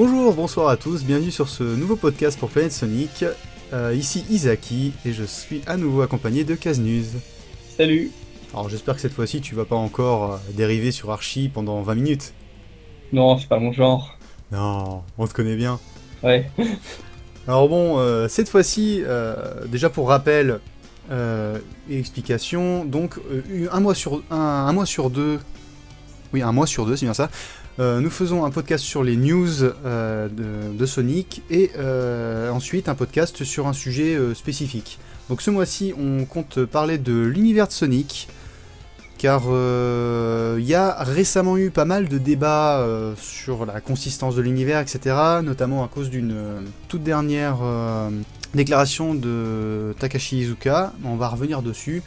Bonjour, bonsoir à tous, bienvenue sur ce nouveau podcast pour Planète Sonic. Euh, ici Isaki et je suis à nouveau accompagné de Kaznuz. Salut Alors j'espère que cette fois-ci tu vas pas encore euh, dériver sur Archie pendant 20 minutes. Non, c'est pas mon genre. Non, on te connaît bien. Ouais. Alors bon, euh, cette fois-ci, déjà pour rappel et explication, donc un, mois sur, un, un mois sur deux, oui un mois sur deux c'est bien ça, euh, nous faisons un podcast sur les news euh, de, Sonic et euh, ensuite un podcast sur un sujet spécifique. Donc ce mois-ci, on compte parler de l'univers de Sonic, car il y a récemment eu pas mal de débats sur la consistance de l'univers, etc., notamment à cause d'une toute dernière déclaration de Takashi Izuka. On va revenir dessus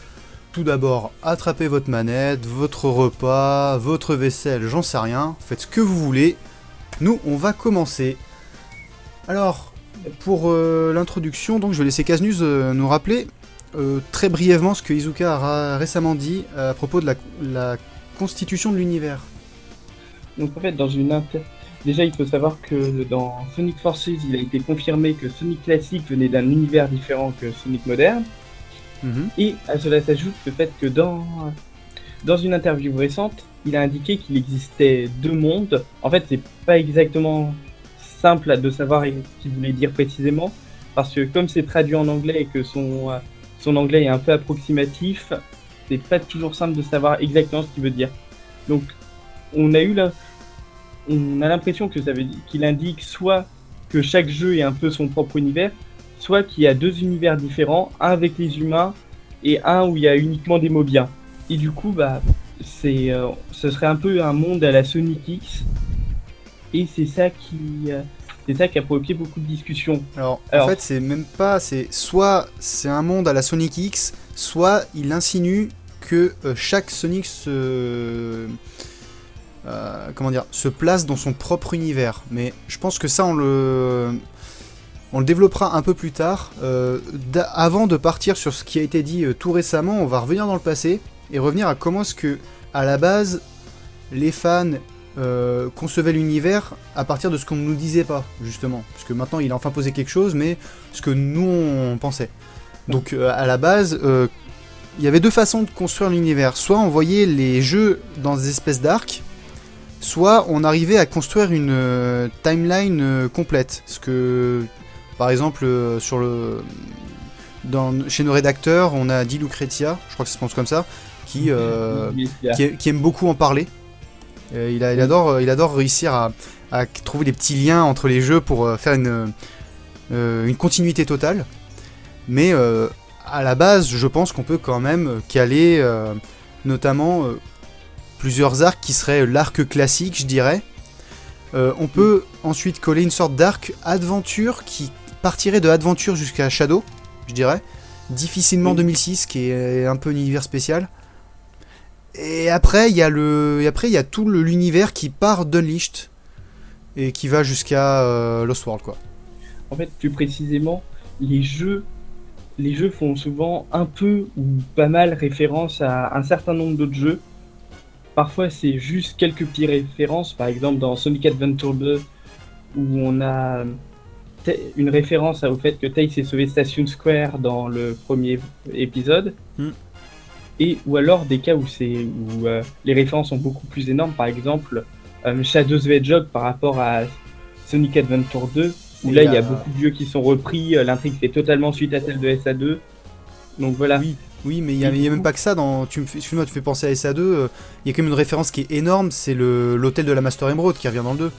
tout d'abord, attrapez votre manette, votre repas, votre vaisselle, j'en sais rien, faites ce que vous voulez. Nous, on va commencer. Alors, pour euh, l'introduction, donc je vais laisser Kaznuz euh, nous rappeler euh, très brièvement ce que Izuka a récemment dit à propos de la, constitution de l'univers. Donc en fait, dans une inter... Déjà, il faut savoir que dans Sonic Forces, il a été confirmé que Sonic classique venait d'un univers différent que Sonic moderne. Et à cela s'ajoute le fait que dans, dans une interview récente, il a indiqué qu'il existait deux mondes. En fait, c'est pas exactement simple de savoir ce qu'il voulait dire précisément, parce que comme c'est traduit en anglais et que son, son anglais est un peu approximatif, c'est pas toujours simple de savoir exactement ce qu'il veut dire. Donc, on a eu là, on a l'impression que ça veut qu'il indique soit que chaque jeu est un peu son propre univers, soit qu'il y a deux univers différents, un avec les humains et un où il y a uniquement des mobiens. Et du coup, bah, c'est, euh, ce serait un peu un monde à la Sonic X. Et c'est ça qui, euh, c'est ça qui a provoqué beaucoup de discussions. Alors, en fait, c'est même pas, c'est soit c'est un monde à la Sonic X, soit il insinue que euh, chaque Sonic se comment dire, se place dans son propre univers. Mais je pense que ça, on le, on le développera un peu plus tard. Euh, avant de partir sur ce qui a été dit euh, tout récemment, on va revenir dans le passé et revenir à comment est-ce que, à la base, les fans euh, concevaient l'univers à partir de ce qu'on ne nous disait pas, justement. Parce que maintenant, il a enfin posé quelque chose, mais ce que nous, on pensait. Donc, à la base, il y avait deux façons de construire l'univers. Soit on voyait les jeux dans des espèces d'arcs, soit on arrivait à construire une timeline complète. Ce que par exemple, euh, sur le, dans, chez nos rédacteurs, on a dit Lucrezia, je crois que ça se prononce comme ça, qui, euh, qui, aime beaucoup en parler. il, adore, il adore réussir à, trouver des petits liens entre les jeux pour euh, faire une, une continuité totale. Mais à la base, je pense qu'on peut quand même caler notamment plusieurs arcs qui seraient l'arc classique, je dirais. on peut ensuite coller une sorte d'arc aventure qui partirait de Adventure jusqu'à Shadow, je dirais. Difficilement 2006, qui est un peu un univers spécial. Et après, il y a le, et après il y a tout l'univers qui part d'Unleashed et qui va jusqu'à euh, Lost World, quoi. En fait, plus précisément, les jeux, les jeux font souvent un peu ou pas mal référence à un certain nombre d'autres jeux. Parfois, c'est juste quelques petites références. Par exemple, dans Sonic Adventure 2, où on a une référence au fait que Tay s'est sauvé Station Square dans le premier épisode. Hmm. Et, ou alors des cas où, où euh, les références sont beaucoup plus énormes, par exemple euh, Shadows the Hedgehog par rapport à Sonic Adventure 2, où là il y a beaucoup de jeux qui sont repris, euh, l'intrigue fait totalement suite à celle de SA2. Donc voilà. Oui. Oui, mais il n'y a, même pas que ça. Dans, tu, excuse-moi, tu fais penser à SA2. Il y a quand même une référence qui est énorme c'est l'hôtel de la Master Emerald qui revient dans le 2.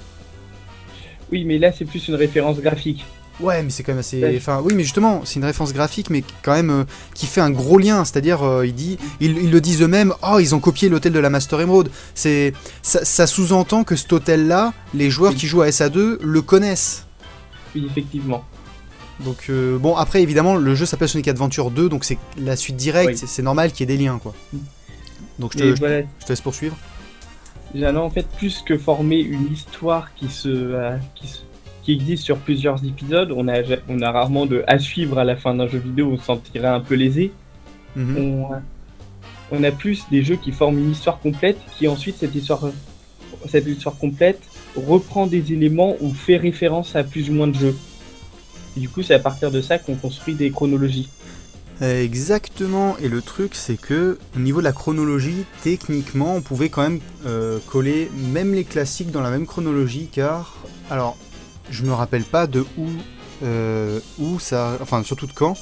Oui, mais là, c'est plus une référence graphique. Ouais, mais c'est quand même assez. Enfin, oui, mais justement, c'est une référence graphique, mais quand même euh, qui fait un gros lien. C'est-à-dire, euh, il dit, ils, le disent eux-mêmes. Oh, ils ont copié l'hôtel de la Master Emerald. C'est ça, sous-entend que cet hôtel-là, les joueurs qui jouent à SA2 le connaissent. Oui, effectivement. Donc euh, bon, après évidemment, le jeu s'appelle Sonic Adventure 2, donc c'est la suite directe. C'est normal qu'il y ait des liens, quoi. Mm. Donc je te, je te laisse poursuivre. J'allais en fait plus que former une histoire qui se, euh, qui, existe sur plusieurs épisodes. On a, on a rarement de à suivre à la fin d'un jeu vidéo, on se sentirait un peu lésé. Mhm. on, a plus des jeux qui forment une histoire complète, qui ensuite cette histoire, cette histoire complète reprend des éléments ou fait référence à plus ou moins de jeux. du coup, c'est à partir de ça qu'on construit des chronologies. Exactement, et le truc c'est que au niveau de la chronologie, techniquement on pouvait quand même euh, coller même les classiques dans la même chronologie car, alors je me rappelle pas de où, euh, où ça, enfin surtout de quand,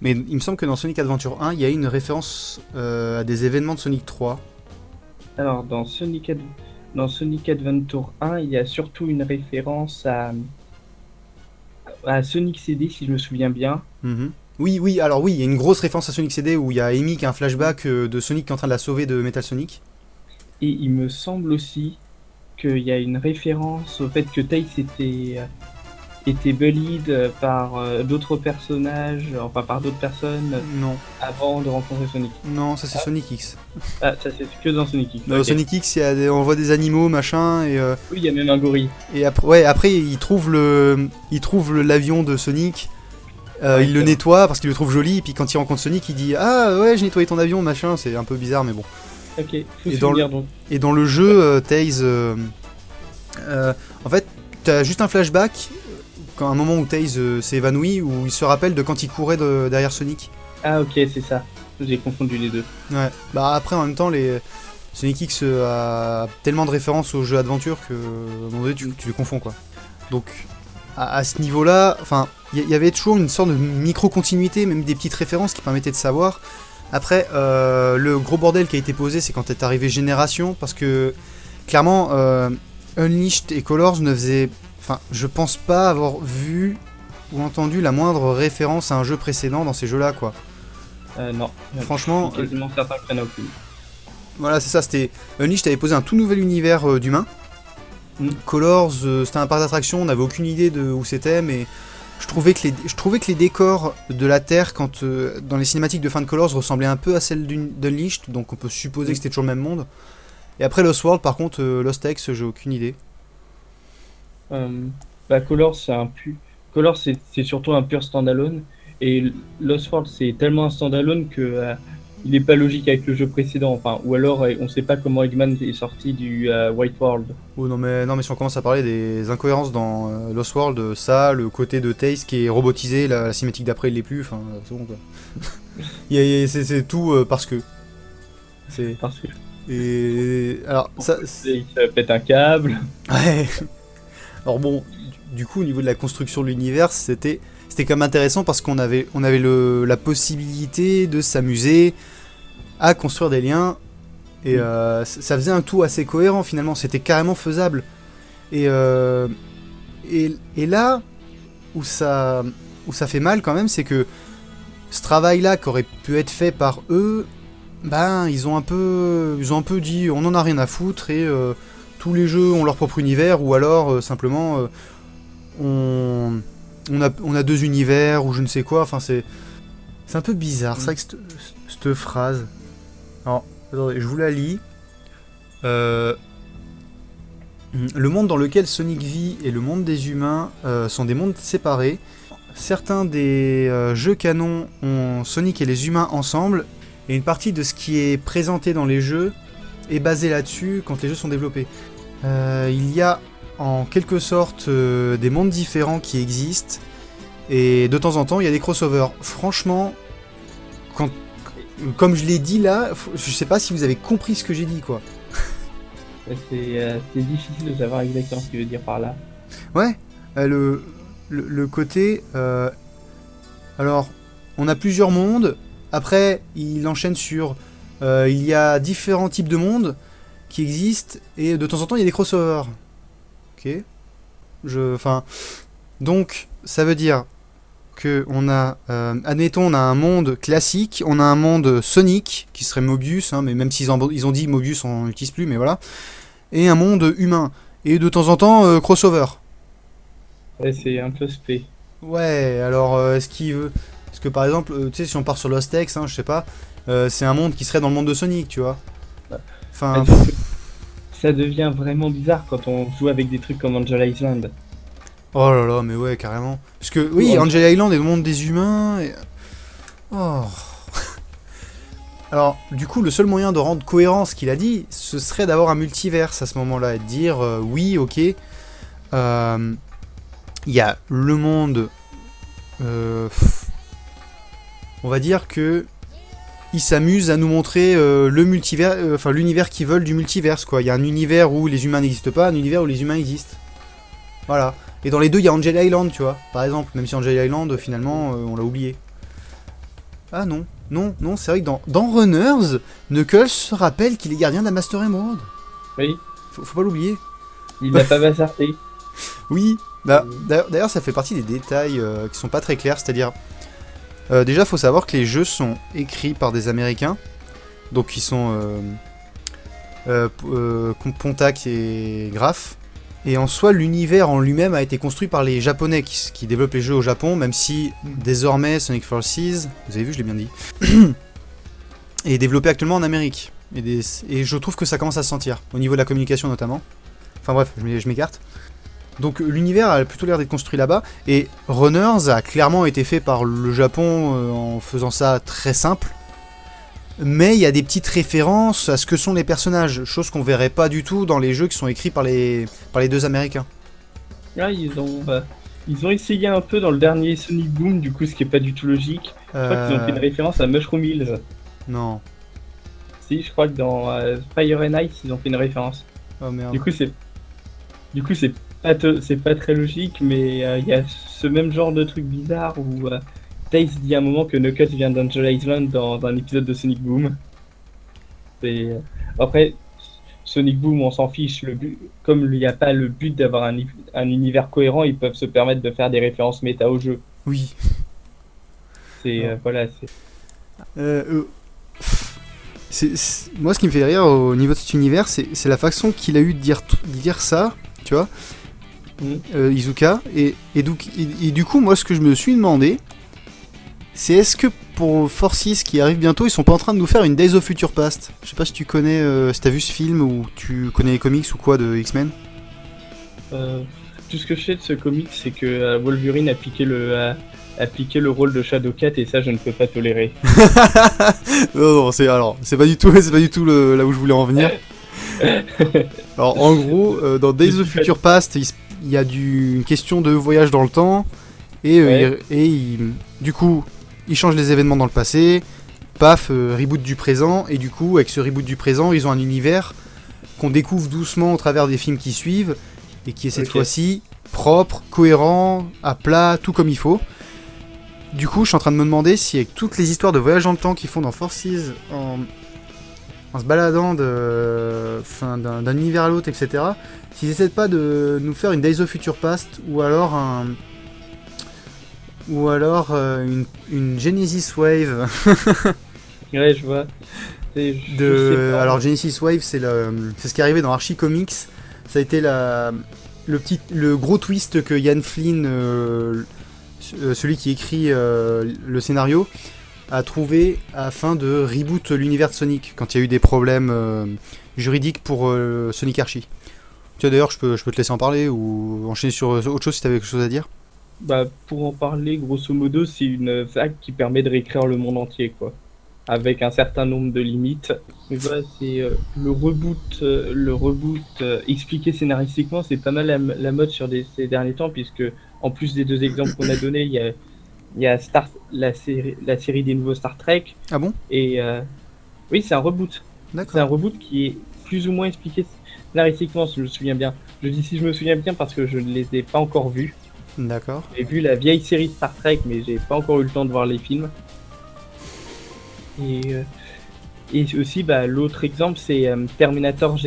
mais il me semble que dans Sonic Adventure 1 il y a une référence euh, à des événements de Sonic 3. Alors dans Sonic, dans Sonic Adventure 1 il y a surtout une référence à, à Sonic CD si je me souviens bien. Mm-hmm. Oui, oui, alors oui, il y a une grosse référence à Sonic CD où il y a Amy qui a un flashback euh, de Sonic qui est en train de la sauver de Metal Sonic. Et il me semble aussi qu'il y a une référence au fait que Tails était, euh, était bullied euh, par d'autres personnages, enfin par d'autres personnes non. avant de rencontrer Sonic. Non, ça c'est ah. Sonic X. Ah, ça c'est que dans Sonic X. Dans Sonic X, on voit des animaux, machin, et... Oui, il y a même un gorille. Et après, ouais, après le, l'avion de Sonic euh, il le nettoie parce qu'il le trouve joli, et puis quand il rencontre Sonic, il dit Ah ouais, j'ai nettoyé ton avion, machin, c'est un peu bizarre, mais bon. Ok, et, dans le, et dans le jeu, euh, Taze. Euh, en fait, t'as juste un flashback, quand un moment où Taze s'est évanoui, où il se rappelle de quand il courait derrière Sonic. Ah ok, c'est ça. J'ai confondu les deux. Ouais, bah après, en même temps, les. Sonic X a tellement de références au jeu Adventure que, à un moment donné, tu, tu les confonds, quoi. Donc, à, ce niveau-là, enfin, il y, avait toujours une sorte de micro-continuité, même des petites références qui permettaient de savoir. Après, euh, le gros bordel qui a été posé, c'est quand est arrivé Génération, parce que clairement, euh, Unleashed et Colors ne faisaient. Enfin, je pense pas avoir vu ou entendu la moindre référence à un jeu précédent dans ces jeux-là, quoi. Euh, non. Franchement. Quasiment certain que aucune. Voilà, c'est ça, c'était. Unleashed avait posé un tout nouvel univers d'humains. Mm. Colors, c'était un parc d'attraction, on n'avait aucune idée de où c'était, mais je trouvais que les, je trouvais que les décors de la Terre, quand euh, dans les cinématiques de fin de Colors, ressemblaient un peu à celles d'Unleashed, donc on peut supposer que c'était toujours le même monde. Et après Lost World, par contre, euh, Lost X, j'ai aucune idée. Euh, bah, Colors, c'est un pu... Colors, c'est surtout un pur standalone, et Lost World, c'est tellement un standalone que il n'est pas logique avec le jeu précédent, enfin, ou alors on ne sait pas comment Eggman est sorti du euh, White World. Oh non mais non mais si on commence à parler des incohérences dans euh, Lost World, ça, le côté de Taste qui est robotisé, la, cinématique d'après il l'est plus, enfin c'est bon quoi. c'est tout euh, parce que. C'est parce que. Et alors ça. Il pète un câble. Ouais. Alors bon, du coup au niveau de la construction de l'univers, c'était c'était quand même intéressant parce qu'on avait, on avait le, la possibilité de s'amuser à construire des liens. Et mm. euh, ça faisait un tout assez cohérent finalement, c'était carrément faisable. Et, euh, et, et, là, où ça, où ça fait mal quand même, c'est que ce travail-là qui aurait pu être fait par eux, ben ils ont un peu, ils ont un peu dit on en a rien à foutre et euh, tous les jeux ont leur propre univers ou alors simplement on on a, on a deux univers ou je ne sais quoi. Enfin, c'est c'est un peu bizarre. Vrai que cette phrase. Alors, attendez, je vous la lis. Euh, le monde dans lequel Sonic vit et le monde des humains euh, sont des mondes séparés. Certains des euh, jeux canons ont Sonic et les humains ensemble, et une partie de ce qui est présenté dans les jeux est basée là-dessus quand les jeux sont développés. il y a en quelque sorte euh, des mondes différents qui existent. Et de temps en temps, il y a des crossovers. Franchement, quand, comme je l'ai dit là, je sais pas si vous avez compris ce que j'ai dit, quoi. Euh, c'est difficile de savoir exactement ce qu'il veut dire par là. Ouais, euh, le, le, côté... alors, on a plusieurs mondes. Après, il enchaîne sur... il y a différents types de mondes qui existent. Et de temps en temps, il y a des crossovers. Je, enfin, donc ça veut dire que on a, euh, admettons, on a un monde classique, on a un monde Sonic qui serait Mobius, hein, mais même s'ils ils ont dit Mobius, on n'utilise plus, mais voilà, et un monde humain et de temps en temps euh, crossover. Ouais, c'est un peu spé. Ouais, alors euh, est-ce qu'il veut, est-ce que par exemple, tu sais, si on part sur Lost X, hein, je sais pas, c'est un monde qui serait dans le monde de Sonic, tu vois. Enfin ça devient vraiment bizarre quand on joue avec des trucs comme Angel Island. Oh là là, mais ouais, carrément. Parce que oui, Angel Island est le monde des humains. Et... Oh. alors, du coup, le seul moyen de rendre cohérent ce qu'il a dit, ce serait d'avoir un multiverse à ce moment-là, et de dire oui, ok, il y a le monde. on va dire que ils s'amusent à nous montrer le multivers, enfin l'univers qu'ils veulent du multiverse quoi. Il y a un univers où les humains n'existent pas, un univers où les humains existent. Voilà. Et dans les deux, il y a Angel Island, tu vois, par exemple. Même si Angel Island, finalement, on l'a oublié. Ah non, non, non, c'est vrai que dans, dans Runners, Knuckles se rappelle qu'il est gardien de la Master Emerald. Oui. Faut, pas l'oublier. Il n'a pas bassarté. oui. Bah, D'ailleurs, ça fait partie des détails euh, qui sont pas très clairs. C'est-à-dire, euh, déjà, faut savoir que les jeux sont écrits par des Américains. Donc, ils sont euh, Pontac et Graf. Et en soi, l'univers en lui-même a été construit par les Japonais qui, développent les jeux au Japon, même si désormais Sonic Forces, vous avez vu, je l'ai bien dit, est développé actuellement en Amérique. Et, je trouve que ça commence à se sentir, au niveau de la communication notamment. Enfin bref, je m'écarte. Donc l'univers a plutôt l'air d'être construit là-bas, et Runners a clairement été fait par le Japon euh, en faisant ça très simple, mais il y a des petites références à ce que sont les personnages, chose qu'on verrait pas du tout dans les jeux qui sont écrits par les, par les deux américains. Ah, ils ont, euh, ils ont essayé un peu dans le dernier Sonic Boom, du coup, ce qui est pas du tout logique. Je crois qu'ils ont fait une euh. référence à Mushroom Hills. Non. Si, je crois que dans euh, Fire and Ice, ils ont fait une référence. Oh merde. Du coup, c'est. Du coup, c'est pas, c'est pas très logique, mais il y a ce même genre de truc bizarre où Tails dit à un moment que Knuckles vient d'Angel Island dans, un épisode de Sonic Boom. Euh, après, Sonic Boom, on s'en fiche. Le Comme il n'y a pas le but d'avoir un, univers cohérent, ils peuvent se permettre de faire des références méta au jeu. Oui. C'est. Euh, voilà, euh, Moi, ce qui me fait rire au niveau de cet univers, c'est la façon qu'il a eu de dire, dire ça, tu vois, mm. Izuka. Et, et, du coup, moi, ce que je me suis demandé, c'est est-ce que pour Forces qui arrive bientôt, ils sont pas en train de nous faire une Days of Future Past? Je sais pas si tu connais, euh, si t'as vu ce film ou tu connais les comics ou quoi de X-Men euh, Tout ce que je sais de ce comic, c'est que euh, Wolverine a piqué le, a, le rôle de Shadowcat et ça, je ne peux pas tolérer. non, non, c'est alors, c'est pas du tout, c'est pas du tout là où je voulais en venir. alors, en gros, dans Days of Future Past, il, y a du, une question de voyage dans le temps et, et du coup, ils changent les événements dans le passé, paf, euh, reboot du présent, et du coup, avec ce reboot du présent, ils ont un univers qu'on découvre doucement au travers des films qui suivent, et qui est cette fois-ci propre, cohérent, à plat, tout comme il faut. Du coup, je suis en train de me demander si avec toutes les histoires de voyage dans le temps qu'ils font dans Forces, en, en se baladant d'un univers à l'autre, etc., s'ils essaient pas de nous faire une Days of Future Past, ou alors un, ou alors euh, une, une, Genesis Wave. ouais, je vois. De, alors Genesis Wave, c'est ce qui est arrivé dans Archie Comics. Ça a été la, le, petit, le gros twist que Ian Flynn, euh, euh, celui qui écrit le scénario, a trouvé afin de reboot l'univers de Sonic quand il y a eu des problèmes juridiques pour Sonic Archie. Tu vois, d'ailleurs, je peux, je peux te laisser en parler ou enchaîner sur autre chose si tu avais quelque chose à dire? Bah, pour en parler, grosso modo, c'est une vague qui permet de réécrire le monde entier, quoi. Avec un certain nombre de limites. c'est euh, le reboot, euh, le reboot euh, expliqué scénaristiquement, c'est pas mal la, mode sur ces derniers temps, puisque en plus des deux exemples qu'on a donnés, il y a, y a Star, la, série, la série des nouveaux Star Trek. Ah bon? Et oui, c'est un reboot. C'est un reboot qui est plus ou moins expliqué scénaristiquement, si je me souviens bien. Je dis si je me souviens bien parce que je ne les ai pas encore vus. D'accord. J'ai vu la vieille série Star Trek, mais j'ai pas encore eu le temps de voir les films. Et, euh, et aussi, bah, l'autre exemple, c'est euh, Terminator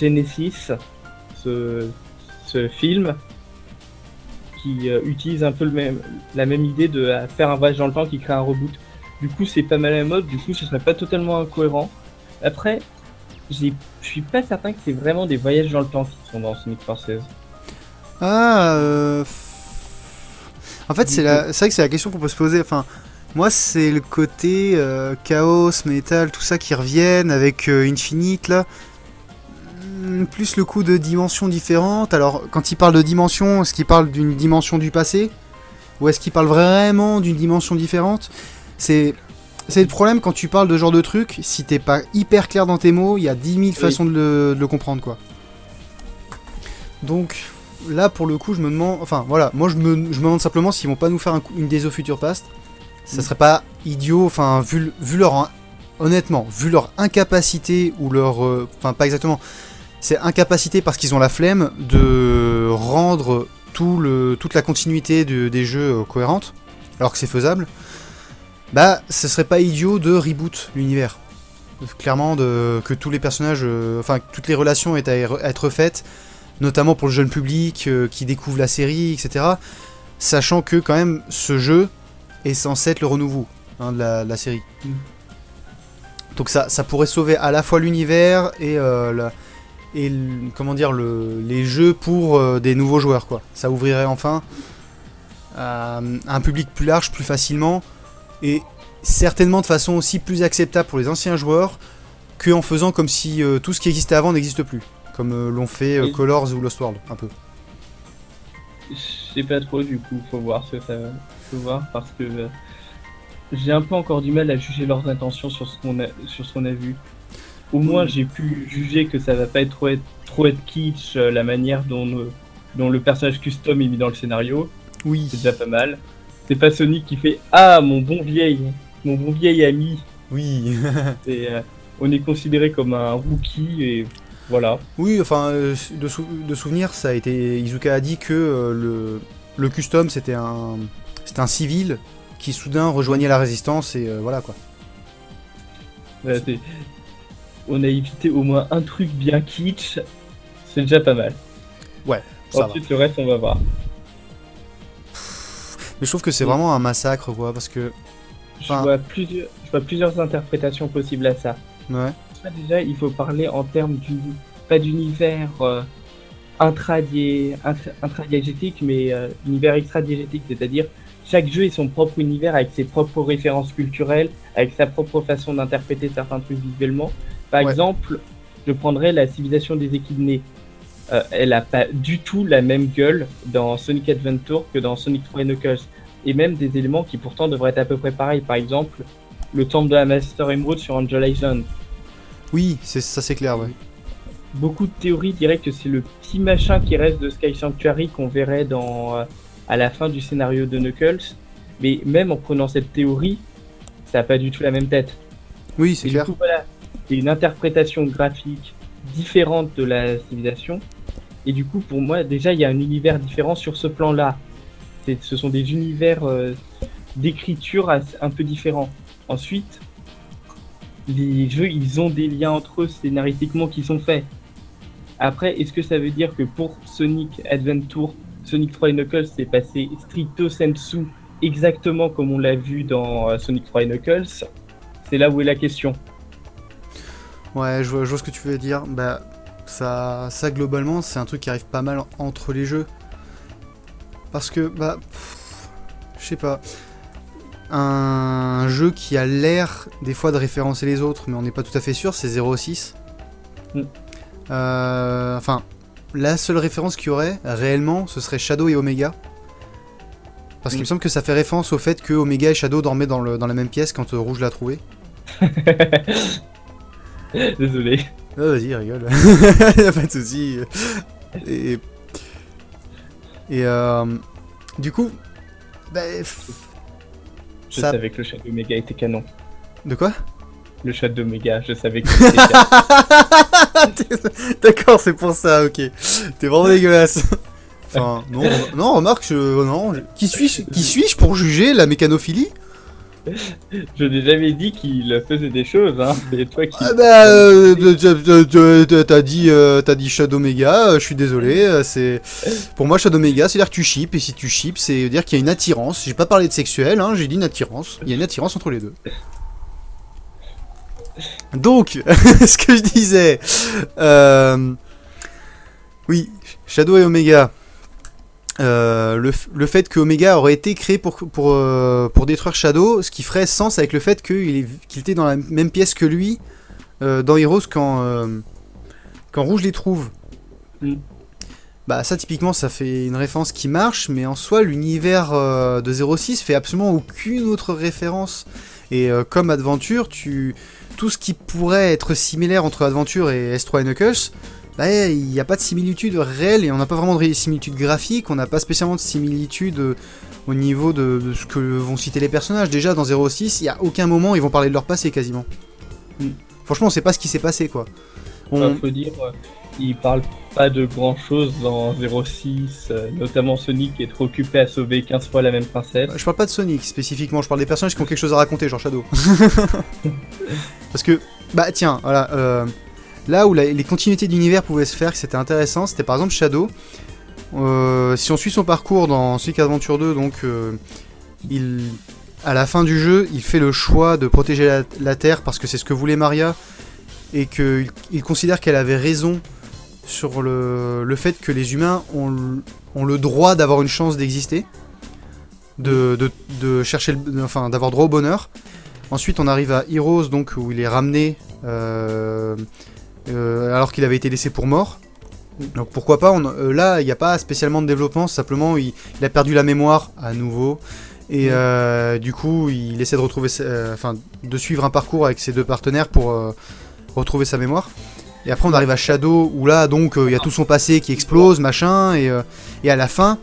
Genesis, ce, ce, film euh, utilise un peu la même idée de faire un voyage dans le temps qui crée un reboot. Du coup, c'est pas mal à mode, du coup, ce serait pas totalement incohérent. Après, je suis pas certain que c'est vraiment des voyages dans le temps qui sont dans Sonic Forces. Ah, euh, en fait, c'est vrai que c'est la question qu'on peut se poser. Enfin, moi, c'est le côté euh, chaos, métal, tout ça qui reviennent avec euh, Infinite là. Plus le coup de dimensions différentes. Alors, quand il parle de dimension, est-ce qu'il parle d'une dimension du passé Ou est-ce qu'il parle vraiment d'une dimension différente? C'est. c'est le problème quand tu parles de ce genre de truc, si t'es pas hyper clair dans tes mots, il y a 10 000 façons de le, comprendre, quoi. Donc, là, pour le coup, je me demande... Enfin, voilà, moi, je me, demande simplement s'ils vont pas nous faire une des Future Past. Ça mm. serait pas idiot, enfin, vu, vu leur... Honnêtement, vu leur incapacité ou leur... Euh, enfin, pas exactement. C'est incapacité parce qu'ils ont la flemme de rendre tout le, toute la continuité des jeux euh, cohérente, alors que c'est faisable bah ce serait pas idiot de reboot l'univers. Clairement, de, que tous les personnages, euh, enfin toutes les relations aient à être faites, notamment pour le jeune public euh, qui découvre la série, etc. Sachant que quand même ce jeu est censé être le renouveau hein, de, la, série. Mm. Donc ça, ça pourrait sauver à la fois l'univers et, euh, et comment dire le, les jeux pour des nouveaux joueurs quoi. Ça ouvrirait enfin un public plus large plus facilement et certainement de façon aussi plus acceptable pour les anciens joueurs qu'en faisant comme si euh, tout ce qui existait avant n'existe plus, comme euh, l'ont fait euh, Colors ou Lost World, un peu. Je sais pas trop du coup, faut voir ce que ça faut voir parce que j'ai un peu encore du mal à juger leurs intentions sur ce qu'on a sur ce qu'on a vu. Au moins j'ai pu juger que ça va pas être trop être, trop être kitsch la manière dont, dont le personnage custom est mis dans le scénario. Oui. C'est déjà pas mal. C'est pas Sonic qui fait Ah, mon bon vieil, mon bon vieil ami. Oui. et, euh, on est considéré comme un rookie et voilà. Oui, enfin, euh, de, de, souvenir, ça a été. Izuka a dit que euh, le, le custom c'était un, c'était un civil qui soudain rejoignait la résistance et voilà quoi. On a évité au moins un truc bien kitsch, c'est déjà pas mal. Ouais. Ça Ensuite, le reste, on va voir. Mais je trouve que c'est vraiment un massacre, quoi, parce que. Je vois, plusieurs, je vois plusieurs interprétations possibles à ça. Ouais. déjà, il faut parler en termes du. pas d'univers euh, intradiégétique, mais euh, univers extradiégétique, c'est-à-dire chaque jeu est son propre univers avec ses propres références culturelles, avec sa propre façon d'interpréter certains trucs visuellement. Par exemple, je prendrais la civilisation des équidnés. Euh, elle a pas du tout la même gueule dans Sonic Adventure que dans Sonic 3 Knuckles. Et même des éléments qui pourtant devraient être à peu près pareils. Par exemple, le temple de la Master Emerald sur Angel Island. Oui, c'est ça c'est clair, ouais. Beaucoup de théories diraient que c'est le petit machin qui reste de Sky Sanctuary qu'on verrait dans, euh, à la fin du scénario de Knuckles. Mais même en prenant cette théorie, ça n'a pas du tout la même tête. Oui, c'est clair. C'est une interprétation graphique différente de la civilisation et du coup, pour moi, déjà, il y a un univers différent sur ce plan-là. Ce sont des univers euh, d'écriture un peu différents. Ensuite, les jeux, ils ont des liens entre eux scénaristiquement qui sont faits. Après, est-ce que ça veut dire que pour Sonic Adventure, Sonic 3 Knuckles s'est passé stricto sensu exactement comme on l'a vu dans euh, Sonic 3 Knuckles? C'est là où est la question. Ouais, je vois, je vois, ce que tu veux dire. Bah, ça, ça globalement, c'est un truc qui arrive pas mal entre les jeux. Parce que, bah, je sais pas. Un jeu qui a l'air des fois de référencer les autres, mais on n'est pas tout à fait sûr, c'est 06. Mm. Euh, enfin, la seule référence qu'il y aurait réellement, ce serait Shadow et Omega. Parce qu'il me mm. semble que ça fait référence au fait que Omega et Shadow dormaient dans, le, dans la même pièce quand euh, Rouge l'a trouvé. Désolé. Ah, vas-y, rigole. Y'a pas de soucis. Et. Et euh, du coup. Bah, je savais que le chat d'Omega était canon. De quoi? Le chat d'Omega, je savais que c'était canon. D'accord, c'est pour ça, ok. T'es vraiment dégueulasse. Enfin, non, non remarque, je, non, qui suis-je qui suis pour juger la mécanophilie? Je n'ai jamais dit qu'il faisait des choses, hein. C'est toi qui. Ah bah, euh, t'as dit, euh, dit Shadow Mega. Euh, je suis désolé. Pour moi Shadow Mega, c'est dire que tu chips et si tu chips, c'est dire qu'il y a une attirance. J'ai pas parlé de sexuel, hein, j'ai dit une attirance. Il y a une attirance entre les deux. Donc, ce que je disais, oui, Shadow et Omega. Euh, le, fait que Omega aurait été créé pour, pour, euh, pour détruire Shadow, ce qui ferait sens avec le fait qu'il était dans la même pièce que lui euh, dans Heroes quand, quand Rouge les trouve. Mm. Bah ça typiquement ça fait une référence qui marche, mais en soi l'univers de 06 fait absolument aucune autre référence. Et comme Adventure, tu tout ce qui pourrait être similaire entre Adventure et S3 et Knuckles, bah, il n'y a pas de similitude réelle et on n'a pas vraiment de similitude graphique, on n'a pas spécialement de similitude euh, au niveau de, ce que vont citer les personnages. Déjà dans 06, il n'y a aucun moment ils vont parler de leur passé quasiment. Hmm. Franchement, on sait pas ce qui s'est passé quoi. On... faut dire, euh, ils parlent pas de grand chose dans 06, euh, notamment Sonic qui est trop occupé à sauver 15 fois la même princesse. Je parle pas de Sonic spécifiquement, je parle des personnages qui ont quelque chose à raconter, genre Shadow. Parce que, bah tiens, voilà, euh, là où les continuités d'univers pouvaient se faire, c'était intéressant, c'était par exemple Shadow. Euh, si on suit son parcours dans Sonic Adventure 2, donc il, à la fin du jeu, il fait le choix de protéger la, Terre parce que c'est ce que voulait Maria et qu'il considère qu'elle avait raison sur le, fait que les humains ont, le droit d'avoir une chance d'exister, de, de, chercher, enfin, d'avoir droit au bonheur. Ensuite, on arrive à Heroes, donc où il est ramené euh, euh, alors qu'il avait été laissé pour mort. Donc pourquoi pas euh, Là, il n'y a pas spécialement de développement, simplement il, a perdu la mémoire à nouveau. Et du coup, il essaie de retrouver, enfin, de suivre un parcours avec ses deux partenaires pour retrouver sa mémoire. Et après, on arrive à Shadow, où là, donc, euh, il y a tout son passé qui explose, machin, et, euh, et à la fin,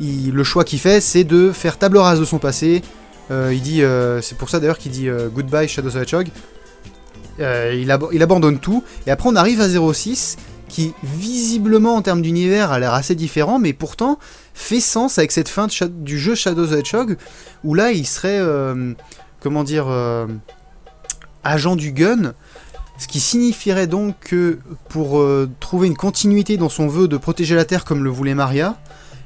il, le choix qu'il fait, c'est de faire table rase de son passé. Euh, il dit, c'est pour ça d'ailleurs qu'il dit Goodbye Shadow the Hedgehog. Il, il, abandonne tout, et après, on arrive à 06, qui visiblement, en termes d'univers, a l'air assez différent, mais pourtant fait sens avec cette fin du jeu Shadow the Hedgehog, où là, il serait, comment dire, agent du gun ce qui signifierait donc que pour euh, trouver une continuité dans son vœu de protéger la Terre comme le voulait Maria,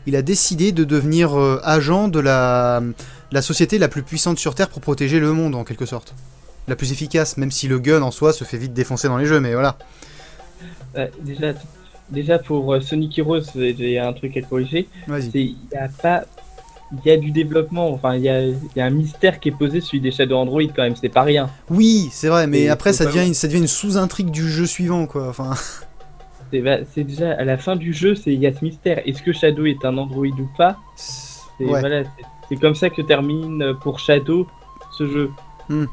il a décidé de devenir euh, agent de la, la, société la plus puissante sur Terre pour protéger le monde en quelque sorte. La plus efficace, même si le gun en soi se fait vite défoncer dans les jeux, mais voilà. déjà, déjà pour euh, Sonic Heroes, il y a un truc à corriger. Il n'y a pas il y a du développement, enfin il y a, un mystère qui est posé celui des Shadow Android quand même, c'est pas rien. Oui, c'est vrai, mais après ça devient, une, ça devient une sous-intrigue du jeu suivant quoi. Enfin... Bah, c'est déjà à la fin du jeu, il y a ce mystère. Est-ce que Shadow est un Android ou pas? C'est comme ça que termine euh, pour Shadow ce jeu. Hmm.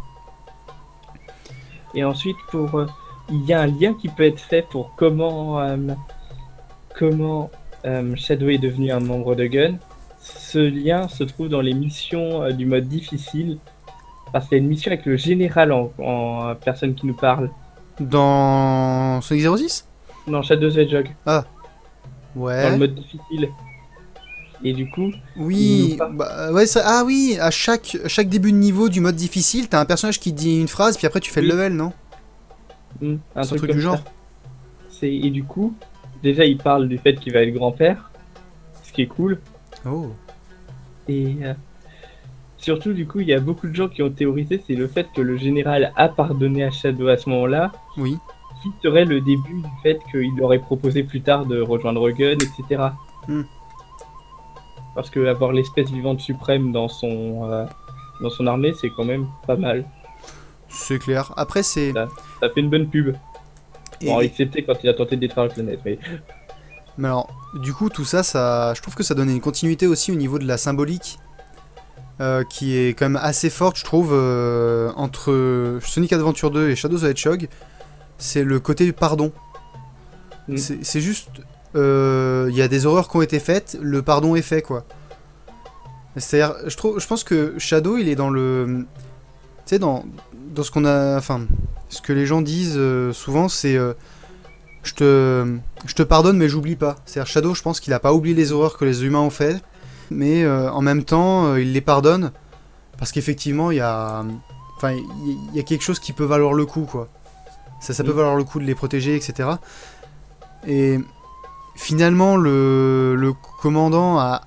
Et ensuite, pour euh, il y a un lien qui peut être fait pour comment euh, comment Shadow est devenu un membre de Gun ce lien se trouve dans les missions euh, du mode difficile. Parce qu'il y a une mission avec le général en, euh, personne qui nous parle. Dans Sonic 06 Non, Shadow the Hedgehog. Ah. Ouais. Dans le mode difficile. Et du coup. Oui, bah, ouais, ça, ah oui, à chaque, chaque début de niveau du mode difficile, t'as un personnage qui dit une phrase, puis après tu fais le level, non? Mmh, Un truc, du genre. Et du coup, déjà il parle du fait qu'il va être grand-père, ce qui est cool. Oh. Et euh, surtout, du coup, il y a beaucoup de gens qui ont théorisé, c'est le fait que le général a pardonné à Shadow à ce moment-là. Oui. Qui serait le début du fait qu'il aurait proposé plus tard de rejoindre Gun, etc. Hmm. Parce que avoir l'espèce vivante suprême dans son, euh, dans son armée, c'est quand même pas mal. C'est clair. Après, c'est. Ça, fait une bonne pub. Bon, excepté quand il a tenté de détruire la planète, mais. Mais alors, du coup, tout ça, ça, je trouve que ça donne une continuité aussi au niveau de la symbolique, euh, qui est quand même assez forte, je trouve, euh, entre Sonic Adventure 2 et Shadow the Hedgehog. C'est le côté du pardon. Mm. C'est juste, il y a des horreurs qui ont été faites, le pardon est fait, quoi. C'est-à-dire, je, trouve, je pense que Shadow, il est dans le... Tu sais, dans, dans ce qu'on a... Enfin, ce que les gens disent souvent, c'est je te, je te pardonne, mais j'oublie pas. C'est-à-dire, Shadow, je pense qu'il a pas oublié les horreurs que les humains ont fait, mais euh, en même temps, euh, il les pardonne parce qu'effectivement, il y a, enfin, il y, a quelque chose qui peut valoir le coup, quoi. Ça, ça peut valoir le coup de les protéger, etc. Et finalement, le, commandant a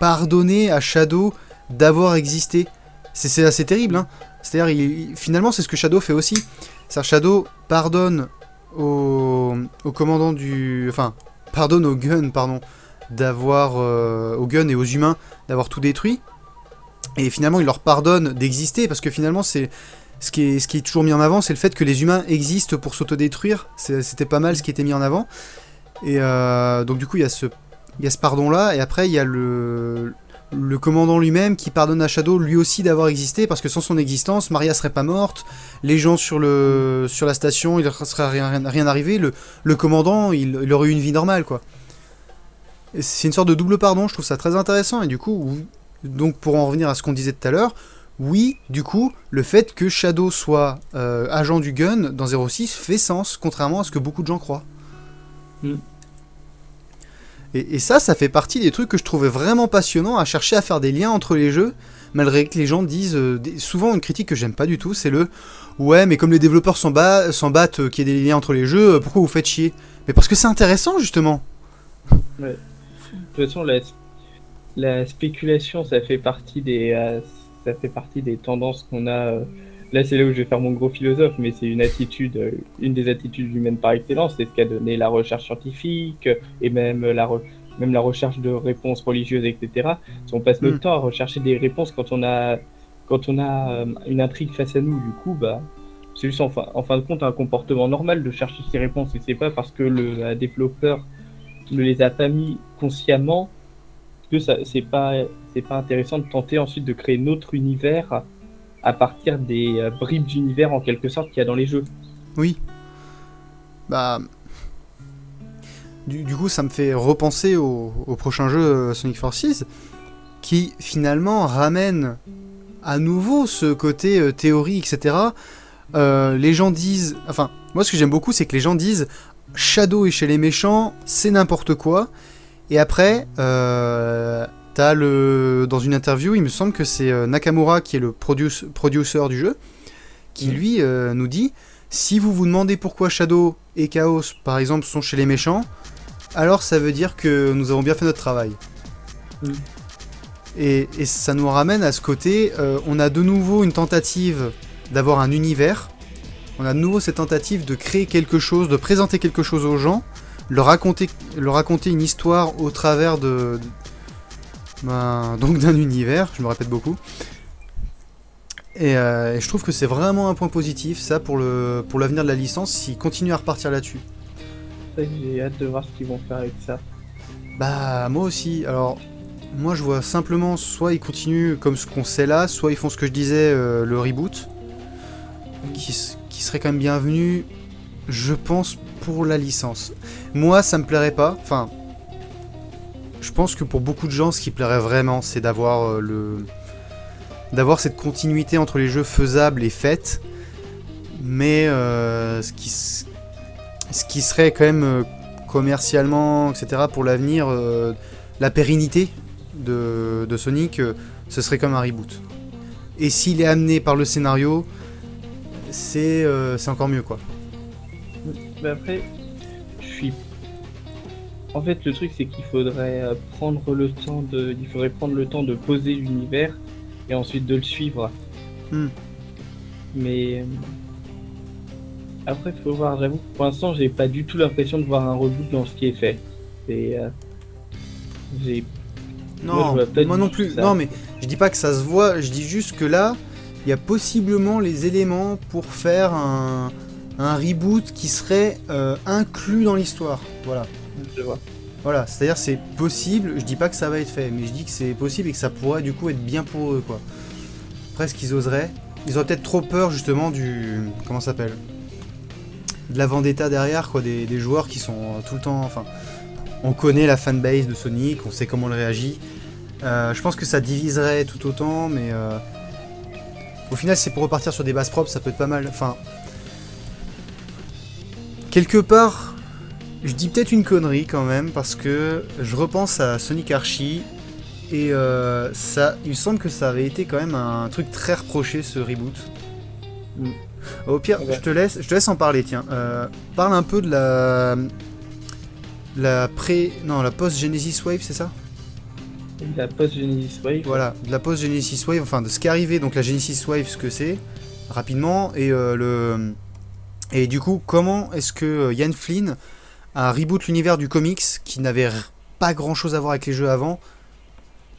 pardonné à Shadow d'avoir existé. C'est assez terrible, hein. C'est-à-dire, finalement, c'est ce que Shadow fait aussi. C'est-à-dire, Shadow pardonne au, commandant du... Enfin, pardonne au gun, pardon, d'avoir... Euh, au gun et aux humains d'avoir tout détruit. Et finalement, il leur pardonne d'exister, parce que finalement, c'est... Ce qui, est, ce qui est toujours mis en avant, c'est le fait que les humains existent pour s'autodétruire. C'était pas mal ce qui était mis en avant. Et euh, donc du coup, il y a ce, pardon-là, et après, il y a le, commandant lui-même qui pardonne à Shadow lui aussi d'avoir existé parce que sans son existence, Maria serait pas morte, les gens sur, la station, il ne serait rien, arrivé, le, le commandant, il, aurait eu une vie normale quoi. C'est une sorte de double pardon, je trouve ça très intéressant et du coup, donc pour en revenir à ce qu'on disait tout à l'heure, oui, du coup, le fait que Shadow soit euh, agent du gun dans 06 fait sens, contrairement à ce que beaucoup de gens croient. Mm. Et, ça, ça fait partie des trucs que je trouvais vraiment passionnants à chercher à faire des liens entre les jeux, malgré que les gens disent. Euh, souvent, une critique que j'aime pas du tout, c'est le Ouais, mais comme les développeurs s'en battent euh, qu'il y ait des liens entre les jeux, euh, pourquoi vous faites chier? Mais parce que c'est intéressant, justement. De toute façon, la, spéculation, ça fait partie des, ça fait partie des tendances qu'on a. Là, c'est là où je vais faire mon gros philosophe, mais c'est une attitude, une des attitudes humaines par excellence. C'est ce qu'a donné la recherche scientifique et même la, même la recherche de réponses religieuses, etc. Si on passe notre mm. temps à rechercher des réponses quand on a, quand on a euh, une intrigue face à nous, du coup, bah, c'est juste en fin, en fin de compte un comportement normal de chercher ces réponses. Et c'est pas parce que le développeur ne les a pas mis consciemment que ça, c'est pas, c'est pas intéressant de tenter ensuite de créer notre univers à partir des euh, bribes d'univers en quelque sorte qu'il y a dans les jeux. Oui. Bah. Du, coup, ça me fait repenser au, prochain jeu euh, Sonic Forces, qui finalement ramène à nouveau ce côté euh, théorie, etc. les gens disent. Enfin, moi ce que j'aime beaucoup, c'est que les gens disent Shadow est chez les méchants, c'est n'importe quoi. Et après, T'as le dans une interview, il me semble que c'est euh, Nakamura qui est le produce, producer du jeu, qui mm. lui euh, nous dit si vous vous demandez pourquoi Shadow et Chaos, par exemple, sont chez les méchants, alors ça veut dire que nous avons bien fait notre travail. Mm. Et, ça nous ramène à ce côté, euh, on a de nouveau une tentative d'avoir un univers, on a de nouveau cette tentative de créer quelque chose, de présenter quelque chose aux gens, leur raconter, leur raconter une histoire au travers de, ben, donc d'un univers, je me répète beaucoup. Euh, et, je trouve que c'est vraiment un point positif, ça, pour le pour l'avenir de la licence, s'ils continuent à repartir là-dessus. J'ai hâte de voir ce qu'ils vont faire avec ça. Bah, moi aussi. Alors, moi, je vois simplement, soit ils continuent comme ce qu'on sait là, soit ils font ce que je disais, euh, le reboot, qui, qui serait quand même bienvenu, je pense, pour la licence. Moi, ça me plairait pas. Enfin, je pense que pour beaucoup de gens, ce qui plairait vraiment, c'est d'avoir euh, le d'avoir cette continuité entre les jeux faisables et faits, mais euh, ce, qui, ce qui serait quand même euh, commercialement, etc., pour l'avenir, la pérennité de, Sonic, ce serait comme un reboot. Et s'il est amené par le scénario, c'est encore mieux, quoi. Mais après, je suis en fait, le truc, c'est qu'il faudrait euh, prendre le temps de, il faudrait prendre le temps de poser l'univers et ensuite de le suivre. Hmm. Mais euh, après, il faut voir. J'avoue, pour l'instant, j'ai pas du tout l'impression de voir un reboot dans ce qui est fait. Et euh, j'ai non, moi, non plus. Non, mais je dis pas que ça se voit. Je dis juste que là, il y a possiblement les éléments pour faire un, un reboot qui serait inclus dans l'histoire. Voilà. Voilà, c'est-à-dire c'est possible, je dis pas que ça va être fait, mais je dis que c'est possible et que ça pourrait du coup être bien pour eux quoi. Presque qu'ils oseraient. Ils auraient peut-être trop peur justement du. Comment ça s'appelle? De la vendetta derrière quoi, des, joueurs qui sont euh, tout le temps. Enfin, on connaît la fanbase de Sonic, on sait comment elle réagit. Euh, je pense que ça diviserait tout autant, mais euh, au final, c'est pour repartir sur des bases propres, ça peut être pas mal. Enfin, quelque part, je dis peut-être une connerie quand même parce que je repense à Sonic Archie et euh, ça, il me semble que ça avait été quand même un truc très reproché ce reboot. Mm. Au pire, je te laisse, je te laisse en parler. Tiens, euh, parle un peu de la la pré, non, la post Genesis Wave, c'est ça? La post Genesis Wave. Voilà, de la post Genesis Wave, enfin de ce qui est arrivé, donc la Genesis Wave, ce que c'est rapidement et euh, le et du coup, comment est-ce que Yann Flynn un reboot l'univers du comics qui n'avait pas grand chose à voir avec les jeux avant.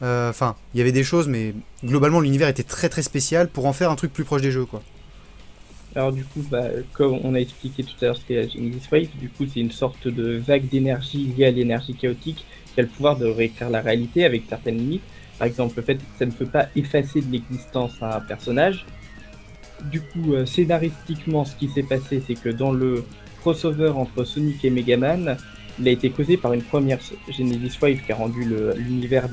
Euh, enfin, il y avait des choses, mais globalement l'univers était très très spécial pour en faire un truc plus proche des jeux, quoi. Alors du coup, bah, comme on a expliqué tout à l'heure ce qu'est la Genesis Wave, du coup c'est une sorte de vague d'énergie liée à l'énergie chaotique qui a le pouvoir de réécrire la réalité avec certaines limites. par exemple le fait que ça ne peut pas effacer de l'existence un personnage. Du coup, scénaristiquement, ce qui s'est passé, c'est que dans le crossover entre Sonic et Megaman, il a été causé par une première Genesis Wave qui a rendu l'univers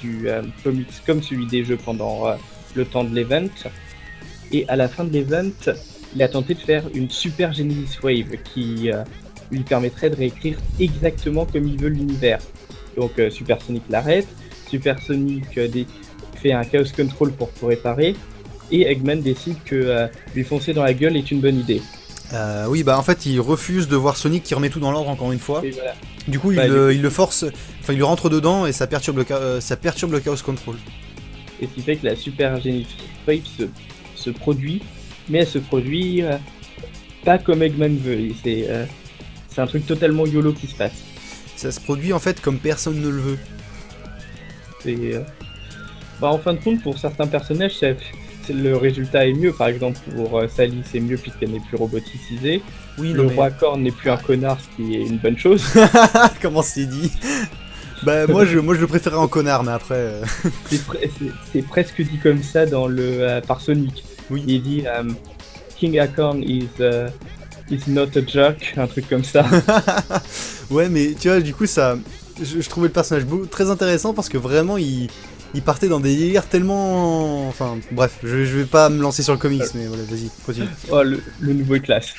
du comics comme celui des jeux pendant le temps de l'event. Et à la fin de l'event, il a tenté de faire une super Genesis Wave qui euh, lui permettrait de réécrire exactement comme il veut l'univers. Donc euh, Super Sonic l'arrête, Super Sonic euh, fait un Chaos Control pour réparer, et Eggman décide que lui foncer dans la gueule est une bonne idée. Oui, bah en fait, il refuse de voir Sonic qui remet tout dans l'ordre encore une fois. Du coup, il, bah, le, force, enfin, il le rentre dedans et ça perturbe le, ça perturbe le Chaos Control. Et ce qui fait que la Super Wave se produit mais elle se produit euh, pas comme Eggman veut. Euh, c'est un truc totalement YOLO qui se passe. Ça se produit en fait comme personne ne le veut. Euh, bah, en fin de compte, pour certains personnages, le résultat est mieux. Par exemple, pour Sally, c'est mieux puisqu'elle n'est plus robotisée. Oui, le roi Korn n'est plus un connard, ce qui est une bonne chose. Comment c'est dit? Bah moi je, moi je le préférais en connard, mais après... c'est presque dit comme ça dans le par Sonic. Oui. Il dit um, King Acorn is, uh, is not a joke, un truc comme ça. ouais, mais tu vois, du coup, ça. Je, trouvais le personnage très intéressant parce que vraiment, il, il partait dans des délires tellement. Enfin, bref, je, je vais pas me lancer sur le comics, mais voilà, vas-y, continue. Oh, le, le, nouveau est classe.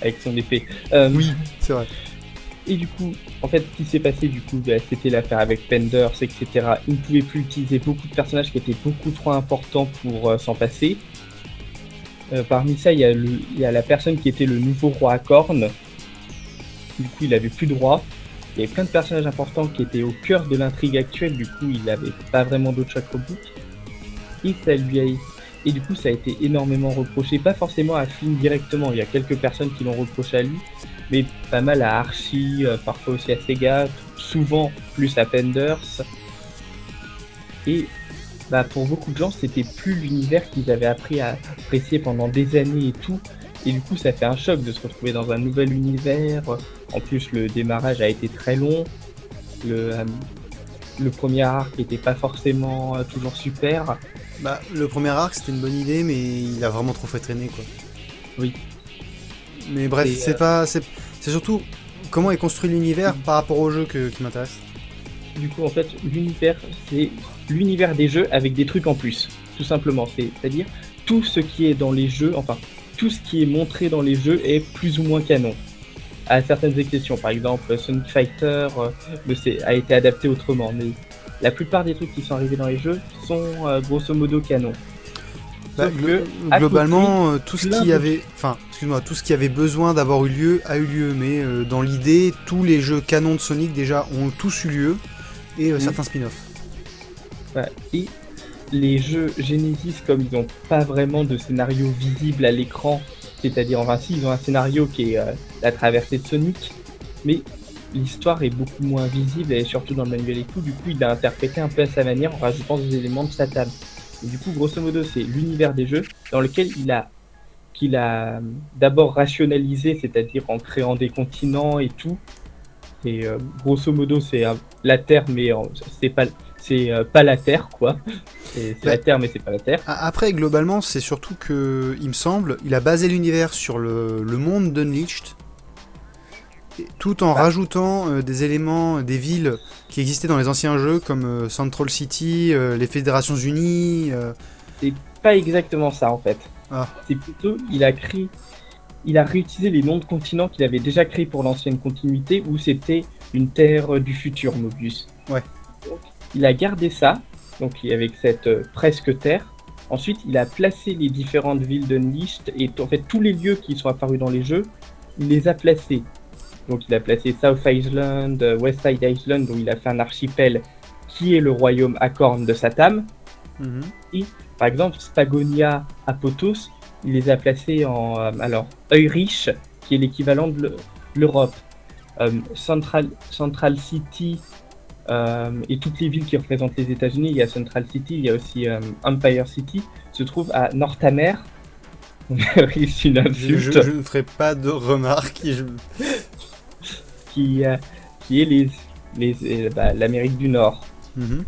Avec son épée. Euh, oui, c'est vrai. Et du coup, en fait, ce qui s'est passé, du coup, bah, c'était l'affaire avec Penders, etc. Il ne pouvait plus utiliser beaucoup de personnages qui étaient beaucoup trop importants pour euh, s'en passer. Euh, parmi ça, il y, y, a la personne qui était le nouveau roi à cornes. Du coup, il avait plus de roi. Il y avait plein de personnages importants qui étaient au cœur de l'intrigue actuelle. Du coup, il n'avait pas vraiment d'autres chaque Et ça lui a et du coup, ça a été énormément reproché, pas forcément à Flynn directement. Il y a quelques personnes qui l'ont reproché à lui, mais pas mal à Archie, euh, parfois aussi à Sega, souvent plus à Penders. Et bah, pour beaucoup de gens, c'était plus l'univers qu'ils avaient appris à apprécier pendant des années et tout. Et du coup, ça fait un choc de se retrouver dans un nouvel univers. En plus, le démarrage a été très long. Le, euh, le premier arc n'était pas forcément euh, toujours super. Bah, le premier arc, c'était une bonne idée, mais il a vraiment trop fait traîner, quoi. Oui. Mais bref, c'est euh, pas, c'est surtout comment est construit l'univers par rapport au jeu que, qui m'intéresse. Du coup, en fait, l'univers, c'est l'univers des jeux avec des trucs en plus, tout simplement. C'est-à-dire tout ce qui est dans les jeux, enfin, tout ce qui est montré dans les jeux est plus ou moins canon. À certaines exceptions, par exemple, Sonic Fighter euh, a été adapté autrement, mais la plupart des trucs qui sont arrivés dans les jeux sont euh, grosso modo canon. Bah, globalement, euh, tout ce qui avait, enfin, excuse-moi, tout ce qui avait besoin d'avoir eu lieu a eu lieu, mais euh, dans l'idée, tous les jeux canons de Sonic déjà ont tous eu lieu et mhm. certains spin-offs. et les jeux Genesis, comme ils n'ont pas vraiment de scénario visible à l'écran, c'est-à-dire, enfin, si, ils ont un scénario qui est la traversée de Sonic, mais l'histoire est beaucoup moins visible et surtout dans le manuel et tout. Du coup, il a interprété un peu à sa manière en rajoutant des éléments de Satan. Et du coup, grosso modo, c'est l'univers des jeux dans lequel il a qu'il a d'abord rationalisé, c'est-à-dire en créant des continents et tout. Et euh, grosso modo, c'est euh, la Terre, mais c'est pas c'est euh, pas la Terre, quoi. C'est la Terre, mais c'est pas la Terre. Après, globalement, c'est surtout que, il me semble, il a basé l'univers sur le, le monde d'Unleashed, tout en rajoutant euh, des éléments, des villes qui existaient dans les anciens jeux, comme euh, Central City, euh, les Fédérations Unies. C'est pas exactement ça en fait. Ah. C'est plutôt, il a créé, il a réutilisé les noms de continents qu'il avait déjà créés pour l'ancienne continuité, où c'était une terre du futur, Mobius. Ouais. Il a gardé ça, donc avec cette presque terre. Ensuite, il a placé les différentes villes de Unleashed et en fait tous les lieux qui sont apparus dans les jeux, il les a placés donc il a placé South Island, euh, West Side Island, où il a fait un archipel qui est le royaume Acorn de Satam. Mhm. Et par exemple, Spagonia, Apotos, il les a placés en euh, alors Eurish, qui est l'équivalent de l'Europe. Euh, Central, Central City et toutes les villes qui représentent les États-Unis, il y a Central City, il y a aussi Empire City, se trouvent à Northamer. une insulte. Je, je, ne ferai pas de remarques. Je... qui, euh, qui est les, les, euh, bah, l'Amérique du Nord. Mhm.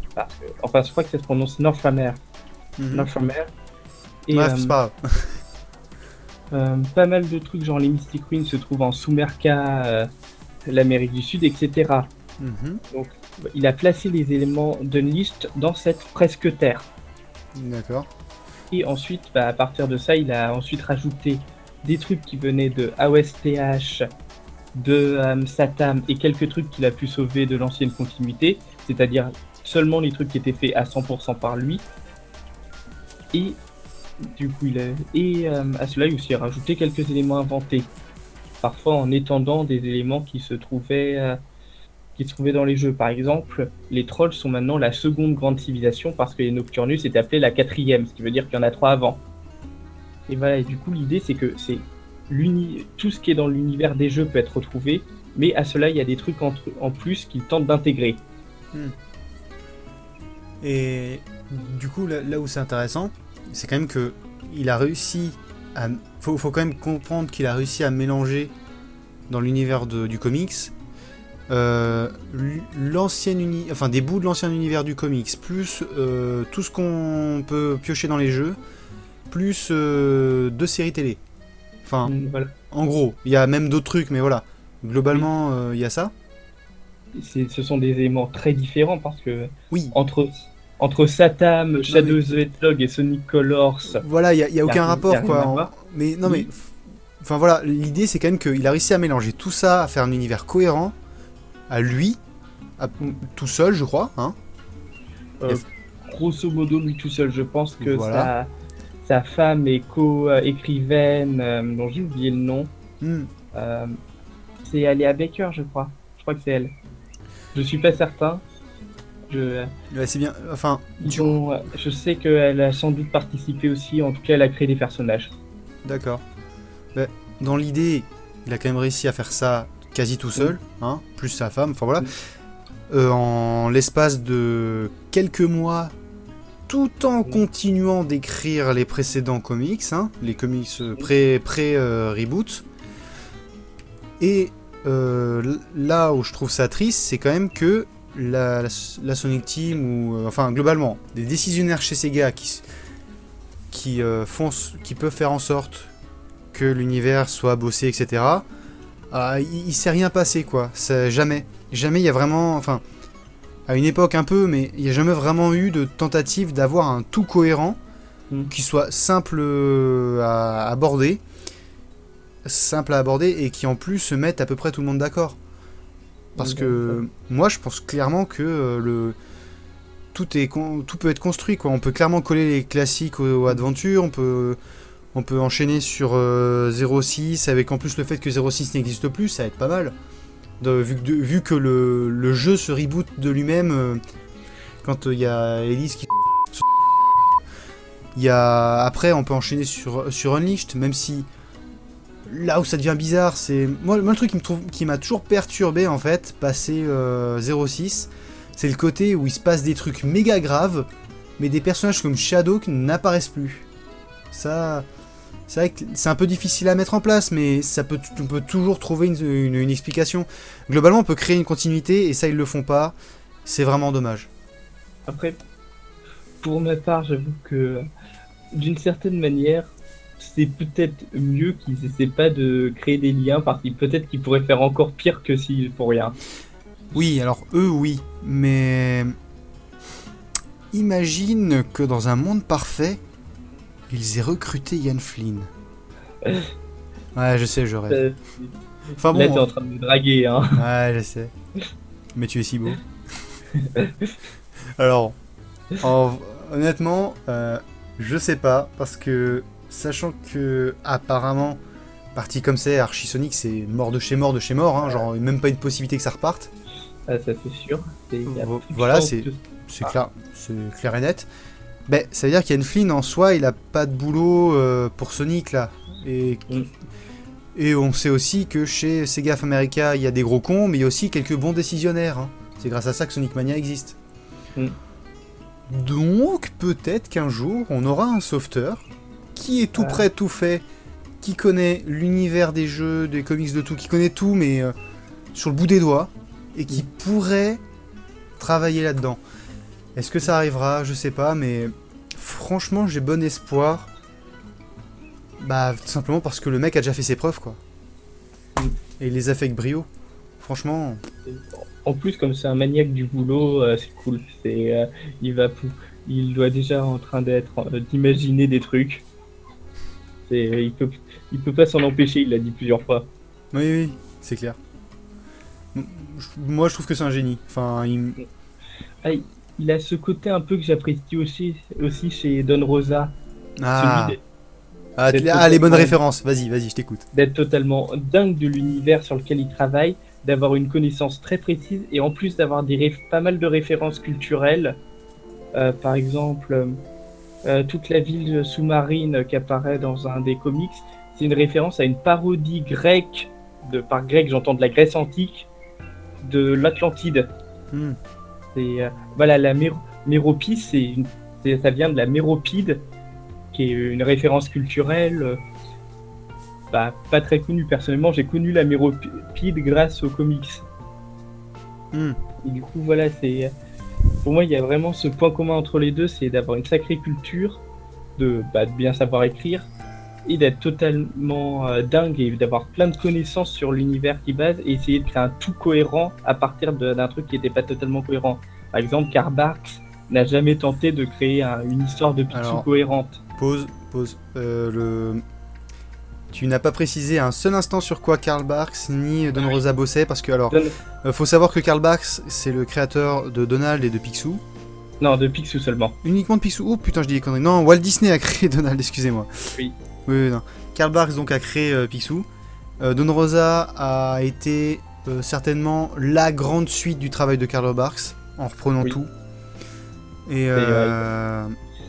enfin, je crois que ça se prononce Northamer. Mm Northamer. Et, Bref, c'est pas pas mal de trucs, genre les Mystic Queens se trouvent en Sumerca, l'Amérique du Sud, etc. Mhm. Donc, il a placé les éléments d'Unleashed dans cette presque terre. D'accord. Et ensuite, bah, à partir de ça, il a ensuite rajouté des trucs qui venaient de AOSTH, de euh, Satam et quelques trucs qu'il a pu sauver de l'ancienne continuité, c'est-à-dire seulement les trucs qui étaient faits à 100% par lui. Et du coup, il a... et euh, à cela, il a aussi rajouté quelques éléments inventés, parfois en étendant des éléments qui se trouvaient euh, qui dans les jeux. Par exemple, les trolls sont maintenant la seconde grande civilisation parce que les Nocturnus étaient appelés la quatrième, ce qui veut dire qu'il y en a trois avant. Et voilà, et du coup l'idée c'est que c'est tout ce qui est dans l'univers des jeux peut être retrouvé, mais à cela il y a des trucs en, plus qu'ils tentent d'intégrer. Hmm. Et du coup là, où c'est intéressant, c'est quand même que il a réussi à... Faut, faut quand même comprendre qu'il a réussi à mélanger dans l'univers du comics euh, l'ancienne enfin des bouts de l'ancien univers du comics, plus euh, tout ce qu'on peut piocher dans les jeux, plus euh, deux séries télé. Enfin, mm, en gros, il y a même d'autres trucs, mais voilà. Globalement, il y a ça. Ce sont des éléments très différents parce que oui. entre entre Satam, Shadow the Hedgehog et Sonic Colors. Voilà, il n'y a, aucun rapport quoi. Mais non, mais. Enfin voilà, l'idée c'est quand même qu'il a réussi à mélanger tout ça, à faire un univers cohérent, à lui, tout seul, je crois. Hein euh, grosso modo, lui tout seul. Je pense que sa, femme est co-écrivaine, euh, dont j'ai oublié le nom. Hmm. Euh, c'est Aléa Baker, je crois. Je crois que c'est elle. Je suis pas certain. Je... c'est bien. Enfin, je sais qu'elle a sans doute participé aussi. En tout cas, elle a créé des personnages. D'accord. dans l'idée, il a quand même réussi à faire ça quasi tout seul, hein, plus sa femme, enfin voilà. Euh, en l'espace de quelques mois, tout en continuant d'écrire les précédents comics, hein, les comics euh, pré-reboot. Et euh, là où je trouve ça triste, c'est quand même que la, Sonic Team, ou enfin globalement, des décisionnaires chez Sega qui, qui, font, qui peuvent faire en sorte que l'univers soit bossé, etc ah, il, s'est rien passé quoi. jamais. Jamais il y a vraiment. Enfin, à une époque un peu, mais il n'y a jamais vraiment eu de tentative d'avoir un tout cohérent hmm. qui soit simple euh, à aborder. Simple à aborder et qui en plus se mette à peu près tout le monde d'accord. Parce que moi je pense clairement que euh, le tout est tout peut être construit quoi. On peut clairement coller les classiques aux, aux adventures, on peut on peut enchaîner sur 06 euh, avec en plus le fait que 06 n'existe plus, ça va être pas mal. vu, que, le, jeu se reboot de lui-même euh, quand il y a Elise qui. Il y. Après, on peut enchaîner sur, Unleashed, même si là où ça devient bizarre, c'est. Moi, le truc qui m'a toujours perturbé en fait, passé 06, euh, c'est le côté où il se passe des trucs méga graves, mais des personnages comme Shadow n'apparaissent plus. Ça. C'est vrai que c'est un peu difficile à mettre en place, mais ça peut, on peut toujours trouver une, explication. Globalement, on peut créer une continuité, et ça, ils le font pas. C'est vraiment dommage. Après, pour ma part, j'avoue que d'une certaine manière, c'est peut-être mieux qu'ils essaient pas de créer des liens, parce que peut-être qu'ils pourraient faire encore pire que s'ils font rien. Oui, alors eux, oui, mais imagine que dans un monde parfait, ils aient recruté Ian Flynn. ouais, je sais, je rêve. Euh, enfin bon. Là, t'es en train de me draguer, hein. Ouais, je sais. Mais tu es si beau. Alors, honnêtement, euh, je sais pas, parce que sachant que apparemment, parti comme c'est, Archisonic, c'est mort de chez mort de chez mort, hein, genre même pas une possibilité que ça reparte. Ah, ça c'est sûr. Voilà, c'est clair, c'est clair et net. Ben, ça veut dire qu'Ian Flynn en soi, il a pas de boulot euh, pour Sonic là. Et, mm. et on sait aussi que chez Sega of America, il y a des gros cons, mais il y a aussi quelques bons décisionnaires. Hein. C'est grâce à ça que Sonic Mania existe. Mm. Donc, peut-être qu'un jour, on aura un sauveteur qui est tout prêt, tout fait, qui connaît l'univers des jeux, des comics de tout, qui connaît tout, mais euh, sur le bout des doigts, et qui mm. pourrait travailler là-dedans. Est-ce que ça arrivera? Je sais pas, mais franchement, j'ai bon espoir. Bah, tout simplement parce que le mec a déjà fait ses preuves, quoi. Et il les a fait avec brio. Franchement. En plus, comme c'est un maniaque du boulot, euh, c'est cool. C'est, euh, il va, il doit déjà en train d'être, euh, d'imaginer des trucs. C'est, il peut, il peut pas s'en empêcher. Il l'a dit plusieurs fois. Oui, oui, c'est clair. Moi, je trouve que c'est un génie. Enfin, il... Ah, il a ce côté un peu que j'apprécie aussi, aussi chez Don Rosa. Ah, ah, ah les bonnes références. Vas-y, vas-y, je t'écoute. D'être totalement dingue de l'univers sur lequel il travaille, d'avoir une connaissance très précise et en plus d'avoir des pas mal de références culturelles. Euh, par exemple, euh, euh, toute la ville sous-marine qui apparaît dans un des comics, c'est une référence à une parodie grecque, de, par grec j'entends de la Grèce antique, de l'Atlantide. Hmm. C'est voilà la Méropie, c'est ça vient de la Méropide, qui est une référence culturelle bah, pas très connue. Personnellement, j'ai connu la Méropide grâce aux comics. Hmm. Et du coup, voilà, c'est. Pour moi, il y a vraiment ce point commun entre les deux c'est d'avoir une sacrée culture, de, bah, bien savoir écrire, et d'être totalement euh, dingue et d'avoir plein de connaissances sur l'univers qui base et essayer de créer un tout cohérent à partir d'un truc qui n'était pas totalement cohérent. Par exemple, Karl Barks n'a jamais tenté de créer une histoire de Picsou cohérente. Pause, pause. Euh, le... Tu n'as pas précisé un seul instant sur quoi Karl Barks ni Don Rosa bossaient parce que alors, euh, faut savoir que Karl Barks c'est le créateur de Donald et de Picsou. Non, de Picsou seulement. Uniquement de Picsou. Oh putain, je dis des conneries. Non, Walt Disney a créé Donald, excusez-moi. Oui. Oui, non. Karl Barks donc a créé euh, Picsou. Don Rosa a été certainement la grande suite du travail de Karl Barks en reprenant tout. Et, euh,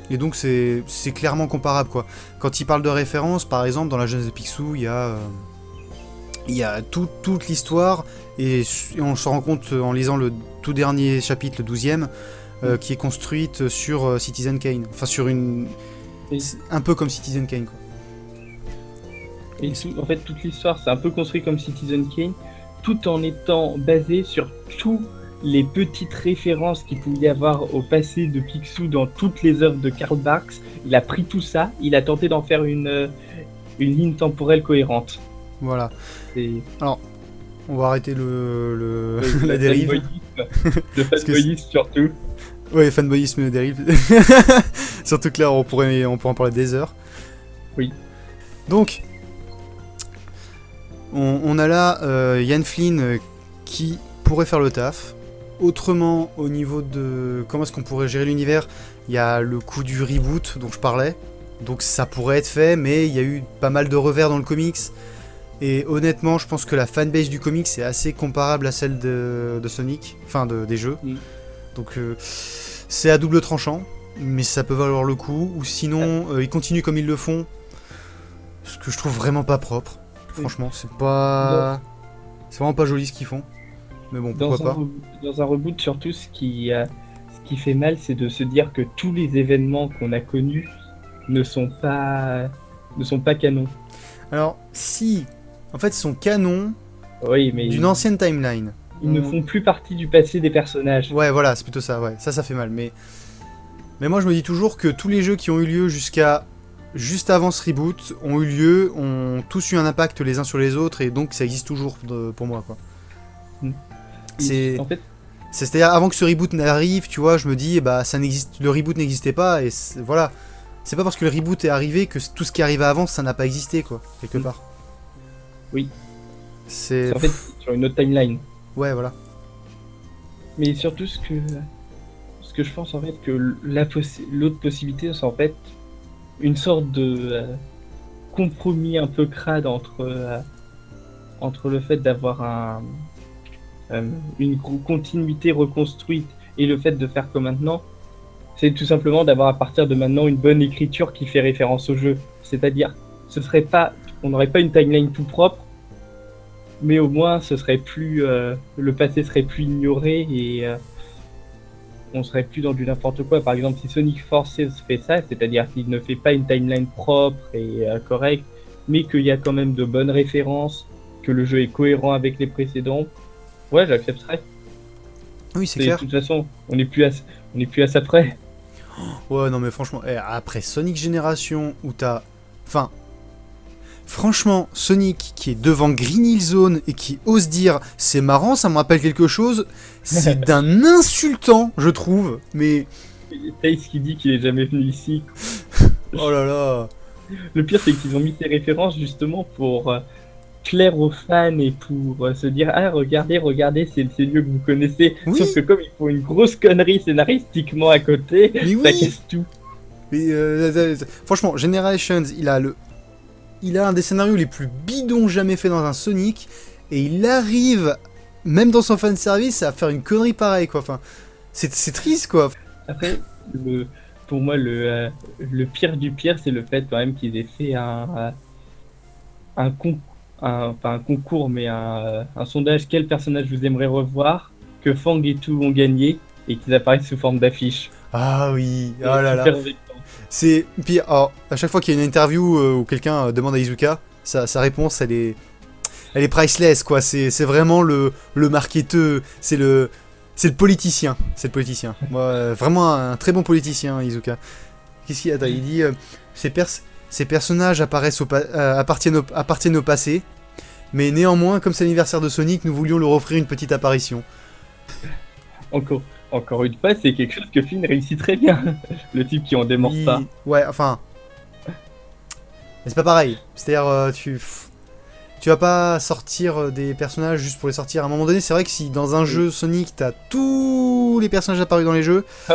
et donc c'est clairement comparable quoi. Quand il parle de référence, par exemple dans la jeunesse de Picsou, il y a, euh, il y a toute l'histoire et, on se rend compte en lisant le tout dernier chapitre, le 12e, euh, qui est construite sur Citizen Kane. Enfin sur une... Un peu comme Citizen Kane quoi. Et en fait toute l'histoire c'est un peu construit comme Citizen Kane, tout en étant basé sur tout les petites références qu'il pouvait y avoir au passé de Picsou dans toutes les œuvres de Karl Barks. Il a pris tout ça, il a tenté d'en faire une, euh, une ligne temporelle cohérente. Voilà. Alors, on va arrêter le, la dérive. Le fanboyisme surtout. Oui, fanboyisme dérive. surtout que là, on pourrait, on pourrait en parler des heures. Oui. Donc, on, a là euh, Yann Flynn euh, qui pourrait faire le taf. Autrement, au niveau de comment est-ce qu'on pourrait gérer l'univers, il y a le coup du reboot dont je parlais. Donc ça pourrait être fait, mais il y a eu pas mal de revers dans le comics. Et honnêtement, je pense que la fanbase du comics est assez comparable à celle de, Sonic, enfin des jeux. Donc euh, c'est à double tranchant, mais ça peut valoir le coup. Ou sinon, euh, ils continuent comme ils le font, ce que je trouve vraiment pas propre. Franchement, c'est pas, c'est vraiment pas joli ce qu'ils font dans un, Dans un reboot, surtout, ce qui, euh, ce qui fait mal, c'est de se dire que tous les événements qu'on a connus ne sont pas, ne sont pas canons. Alors, si, en fait, ils sont canons oui, mais d'une ancienne timeline. Ils ne font plus partie du passé des personnages. Ouais, voilà, c'est plutôt ça, ouais. Ça, ça fait mal. Mais, mais moi, je me dis toujours que tous les jeux qui ont eu lieu jusqu'à juste avant ce reboot ont eu lieu, ont tous eu un impact les uns sur les autres, et donc ça existe toujours pour moi, quoi. Mm. C'est en fait... c'est-à-dire avant que ce reboot n'arrive, tu vois, je me dis bah ça n'existe le reboot n'existait pas et voilà. C'est pas parce que le reboot est arrivé que tout ce qui arrivait avant ça n'a pas existé quoi, quelque mm. part. Oui. C'est en fait sur une autre timeline. Ouais, voilà. Mais surtout ce que ce que je pense en fait que la l'autre possibilité c'est en fait une sorte de euh, compromis un peu crade entre euh, entre le fait d'avoir un euh, une continuité reconstruite et le fait de faire comme maintenant, c'est tout simplement d'avoir à partir de maintenant une bonne écriture qui fait référence au jeu. C'est-à-dire, ce serait pas, on n'aurait pas une timeline tout propre, mais au moins ce serait plus, le passé serait plus ignoré et on serait plus dans du n'importe quoi. Par exemple, si Sonic Forces fait ça, c'est-à-dire qu'il ne fait pas une timeline propre et correcte, mais qu'il y a quand même de bonnes références, que le jeu est cohérent avec les précédents, Ouais, j'accepterais. Oui, c'est clair. De toute façon, on n'est plus, à... on plus à ça près. Ouais, non, mais franchement, eh, après Sonic Génération, où t'as. Enfin. Franchement, Sonic qui est devant Green Hill Zone et qui ose dire c'est marrant, ça me rappelle quelque chose, c'est d'un insultant, je trouve, mais. Tace qui dit qu'il est jamais venu ici. oh là là. Le pire, c'est qu'ils ont mis ces références justement pour euh, plaire aux fans et pour euh, se dire Ah, regardez, regardez, c'est le lieu que vous connaissez. Sauf que comme il faut une grosse connerie scénaristiquement à côté, ça casse tout. Euh, franchement, Generations, il a le. Il a un des scénarios les plus bidons jamais fait dans un Sonic. Et il arrive, même dans son fanservice, à faire une connerie pareille, quoi. Enfin, c'est triste, quoi. Après, le, pour moi, le, euh, le pire du pire, c'est le fait quand même qu'ils aient fait un, un, con, un, pas un concours, mais un, un, sondage quel personnage vous aimeriez revoir, que Fang et tout ont gagné, et qu'ils apparaissent sous forme d'affiche. Ah oui, oh là là. C'est puis oh, à chaque fois qu'il y a une interview euh, où quelqu'un euh, demande à Izuka, sa, réponse elle est elle est priceless quoi. C'est vraiment le le marketeur, c'est le c'est le politicien. C'est le politicien. Moi, vraiment un très bon politicien, Izuka. Qu'est-ce qu'il a Il dit euh, ces, ces, personnages apparaissent au euh, appartiennent, appartiennent, au passé, mais néanmoins, comme c'est l'anniversaire de Sonic, nous voulions leur offrir une petite apparition. Encore, encore une fois, c'est quelque chose que Finn réussit très bien. le type qui en démord pas. Ouais, enfin. Mais c'est pas pareil. C'est-à-dire, euh, tu tu vas pas sortir euh, des personnages juste pour les sortir. À un moment donné, c'est vrai que si dans un jeu Sonic, t'as tous les personnages apparus dans les jeux,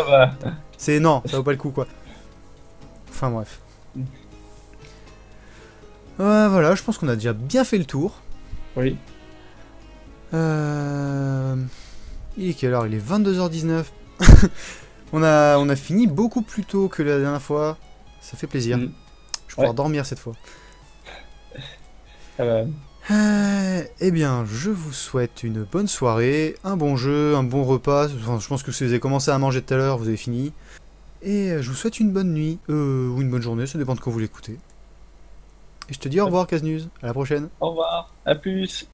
c'est non, ça vaut pas le coup quoi. Enfin bref. Euh, voilà, je pense qu'on a déjà bien fait le tour. Oui. Euh... Il est quelle heure Il est 22h19. on, a, on a fini beaucoup plus tôt que la dernière fois. Ça fait plaisir. Mm. Je vais pouvoir dormir cette fois. Euh, eh bien, je vous souhaite une bonne soirée, un bon jeu, un bon repas. je pense que si vous avez commencé à manger tout à l'heure, vous avez fini. Et euh, je vous souhaite une bonne nuit, euh, ou une bonne journée, ça dépend de quand vous l'écoutez. Et je te dis au revoir, Casnews. À la prochaine. Au revoir, à plus.